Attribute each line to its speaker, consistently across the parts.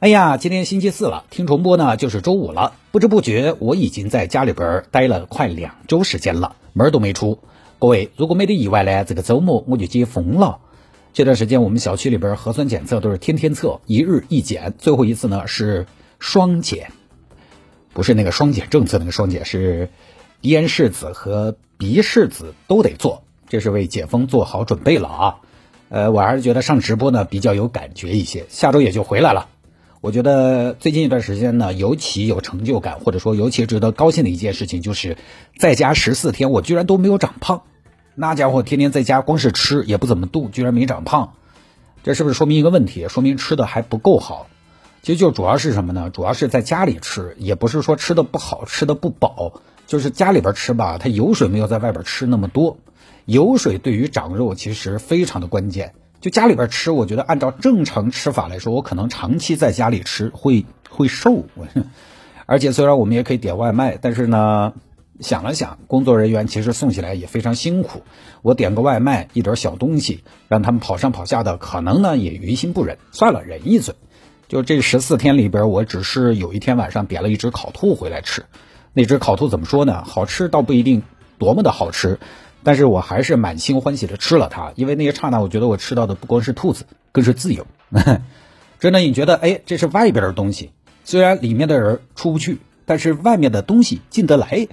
Speaker 1: 哎呀，今天星期四了，听重播呢就是周五了。不知不觉，我已经在家里边待了快两周时间了，门都没出。各位，如果没得意外呢，这个周末我就解封了。这段时间我们小区里边核酸检测都是天天测，一日一检，最后一次呢是双检，不是那个双检政策那个双检，是咽拭子和鼻拭子都得做，这是为解封做好准备了啊。呃，我还是觉得上直播呢比较有感觉一些，下周也就回来了。我觉得最近一段时间呢，尤其有成就感，或者说尤其值得高兴的一件事情，就是在家十四天，我居然都没有长胖。那家伙天天在家光是吃也不怎么动，居然没长胖，这是不是说明一个问题？说明吃的还不够好。其实就主要是什么呢？主要是在家里吃，也不是说吃的不好，吃的不饱，就是家里边吃吧，它油水没有在外边吃那么多。油水对于长肉其实非常的关键。就家里边吃，我觉得按照正常吃法来说，我可能长期在家里吃会会瘦。而且虽然我们也可以点外卖，但是呢，想了想，工作人员其实送起来也非常辛苦。我点个外卖，一点小东西，让他们跑上跑下的，可能呢也于心不忍。算了，忍一嘴。就这十四天里边，我只是有一天晚上点了一只烤兔回来吃。那只烤兔怎么说呢？好吃倒不一定多么的好吃。但是我还是满心欢喜的吃了它，因为那一刹那，我觉得我吃到的不光是兔子，更是自由。真的，你觉得，哎，这是外边的东西，虽然里面的人出不去，但是外面的东西进得来，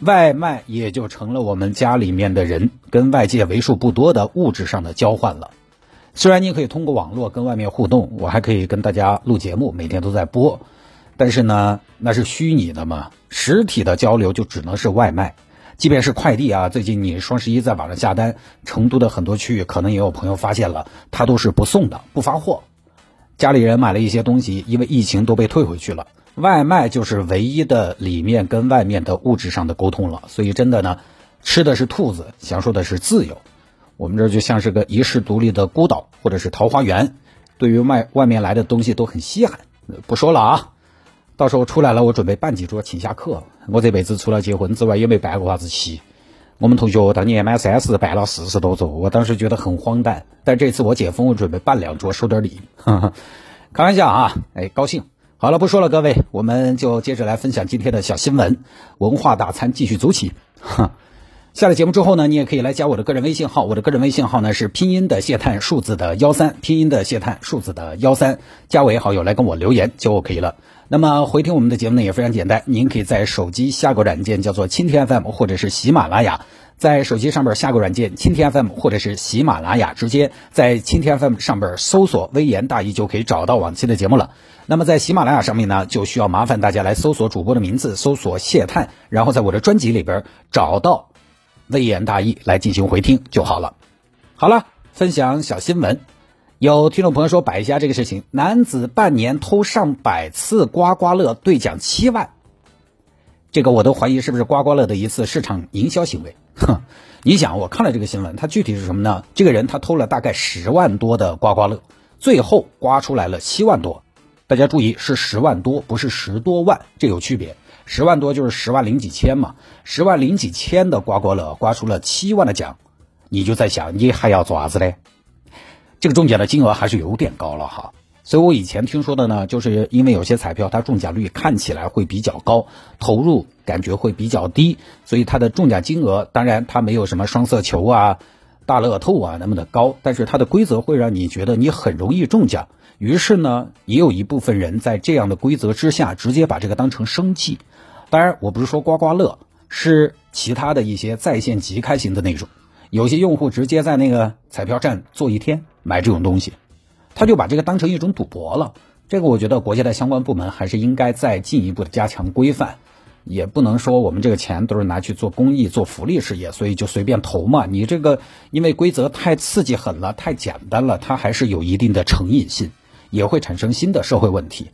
Speaker 1: 外卖也就成了我们家里面的人跟外界为数不多的物质上的交换了。虽然你可以通过网络跟外面互动，我还可以跟大家录节目，每天都在播，但是呢，那是虚拟的嘛，实体的交流就只能是外卖。即便是快递啊，最近你双十一在网上下单，成都的很多区域可能也有朋友发现了，他都是不送的，不发货。家里人买了一些东西，因为疫情都被退回去了。外卖就是唯一的里面跟外面的物质上的沟通了，所以真的呢，吃的是兔子，享受的是自由。我们这就像是个遗世独立的孤岛，或者是桃花源，对于外外面来的东西都很稀罕。不说了啊。到时候出来了，我准备办几桌请下客。我这辈子除了结婚之外，也没办过啥子席。我们同学当年满三十办了四十多桌，我当时觉得很荒诞。但这次我解封，我准备办两桌收点礼。开玩笑啊，哎，高兴。好了，不说了，各位，我们就接着来分享今天的小新闻。文化大餐继续走起。下了节目之后呢，你也可以来加我的个人微信号。我的个人微信号呢是拼音的谢探数字的幺三，拼音的谢探数字的幺三，加为好友来跟我留言就 OK 了。那么回听我们的节目呢也非常简单，您可以在手机下个软件叫做蜻蜓 FM 或者是喜马拉雅，在手机上边下个软件蜻蜓 FM 或者是喜马拉雅，直接在蜻蜓 FM 上边搜索“微言大义”就可以找到往期的节目了。那么在喜马拉雅上面呢，就需要麻烦大家来搜索主播的名字，搜索谢探，然后在我的专辑里边找到“微言大义”来进行回听就好了。好了，分享小新闻。有听众朋友说摆一下这个事情：男子半年偷上百次刮刮乐，兑奖七万。这个我都怀疑是不是刮刮乐的一次市场营销行为。哼，你想，我看了这个新闻，它具体是什么呢？这个人他偷了大概十万多的刮刮乐，最后刮出来了七万多。大家注意，是十万多，不是十多万，这有区别。十万多就是十万零几千嘛，十万零几千的刮刮乐刮出了七万的奖，你就在想，你还要做啥子嘞？这个中奖的金额还是有点高了哈，所以我以前听说的呢，就是因为有些彩票它中奖率看起来会比较高，投入感觉会比较低，所以它的中奖金额当然它没有什么双色球啊、大乐透啊那么的高，但是它的规则会让你觉得你很容易中奖。于是呢，也有一部分人在这样的规则之下，直接把这个当成生计。当然，我不是说刮刮乐，是其他的一些在线即开型的那种，有些用户直接在那个彩票站坐一天。买这种东西，他就把这个当成一种赌博了。这个我觉得国家的相关部门还是应该再进一步的加强规范，也不能说我们这个钱都是拿去做公益、做福利事业，所以就随便投嘛。你这个因为规则太刺激狠了、太简单了，它还是有一定的成瘾性，也会产生新的社会问题。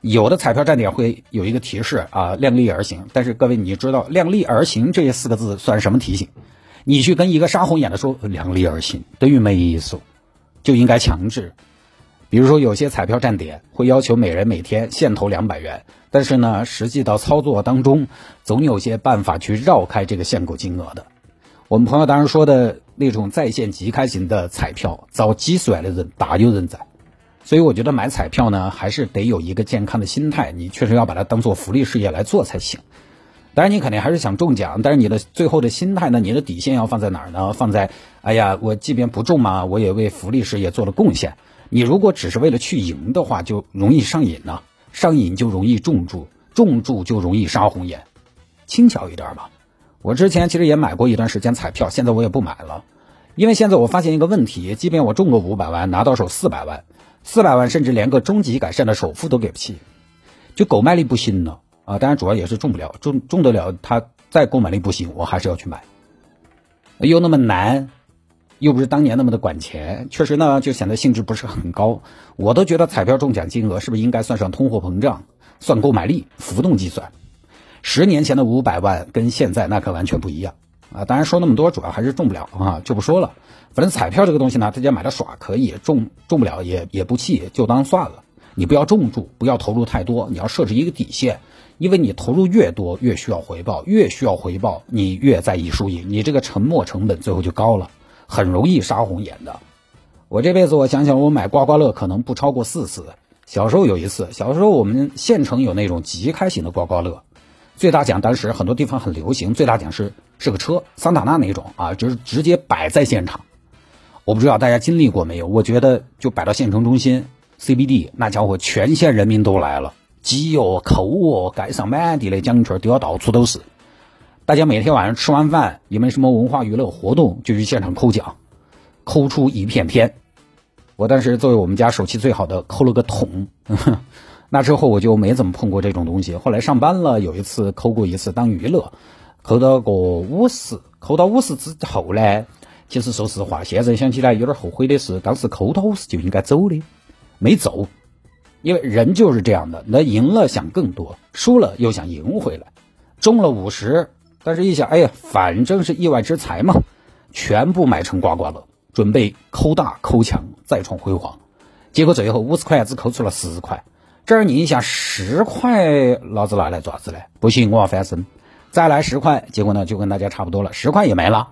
Speaker 1: 有的彩票站点会有一个提示啊，量力而行。但是各位，你知道“量力而行”这四个字算什么提醒？你去跟一个杀红眼的说“量力而行”，等于没意思，就应该强制。比如说，有些彩票站点会要求每人每天限投两百元，但是呢，实际到操作当中，总有些办法去绕开这个限购金额的。我们朋友当时说的那种在线即开型的彩票，遭击甩的人大有人在。所以我觉得买彩票呢，还是得有一个健康的心态，你确实要把它当做福利事业来做才行。当然，你肯定还是想中奖，但是你的最后的心态呢，你的底线要放在哪儿呢？放在，哎呀，我即便不中嘛，我也为福利事业做了贡献。你如果只是为了去赢的话，就容易上瘾呢，上瘾就容易中注，中注就容易杀红眼，轻巧一点吧。我之前其实也买过一段时间彩票，现在我也不买了，因为现在我发现一个问题，即便我中个五百万，拿到手四百万。四百万甚至连个终极改善的首付都给不起，就狗卖力不行呢啊！当然主要也是中不了，中中得了，他再购买力不行，我还是要去买。又那么难，又不是当年那么的管钱，确实呢就显得兴致不是很高。我都觉得彩票中奖金额是不是应该算上通货膨胀，算购买力，浮动计算？十年前的五百万跟现在那可完全不一样啊！当然说那么多，主要还是中不了啊，就不说了。反正彩票这个东西呢，大家买了耍可以，中中不了也也不气，就当算了。你不要重注，不要投入太多，你要设置一个底线，因为你投入越多，越需要回报，越需要回报，你越在意输赢，你这个沉没成本最后就高了，很容易杀红眼的。我这辈子我想想，我买刮刮乐可能不超过四次。小时候有一次，小时候我们县城有那种即开型的刮刮乐，最大奖当时很多地方很流行，最大奖是是个车，桑塔纳那种啊，就是直接摆在现场。我不知道大家经历过没有？我觉得就摆到县城中心 CBD，那家伙全县人民都来了，挤哦、扣哦，街上满地的奖券，丢到处都是。大家每天晚上吃完饭，也没什么文化娱乐活动，就去现场抠奖，抠出一片天。我当时作为我们家手气最好的，抠了个桶。那之后我就没怎么碰过这种东西。后来上班了，有一次抠过一次当娱乐，抠到个五十，抠到五十之后呢？其实说实话，现在想起来有点后悔的是，当时抠到五十就应该走的，没走，因为人就是这样的，那赢了想更多，输了又想赢回来，中了五十，但是一想，哎呀，反正是意外之财嘛，全部买成刮刮乐，准备抠大抠强，再创辉煌，结果最后五十块只抠出了十块，这儿你一想十块，老子拿来做啥子嘞？不行，我要翻身，再来十块，结果呢就跟大家差不多了，十块也没了。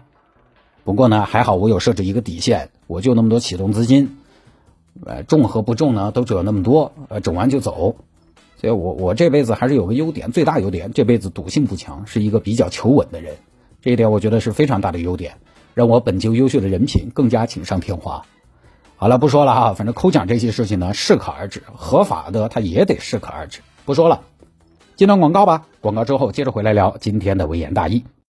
Speaker 1: 不过呢，还好我有设置一个底线，我就那么多启动资金，呃，中和不中呢，都只有那么多，呃，整完就走。所以我我这辈子还是有个优点，最大优点，这辈子赌性不强，是一个比较求稳的人，这一点我觉得是非常大的优点，让我本就优秀的人品更加锦上添花。好了，不说了哈，反正抠奖这些事情呢，适可而止，合法的它也得适可而止。不说了，接段广告吧，广告之后接着回来聊今天的微言大义。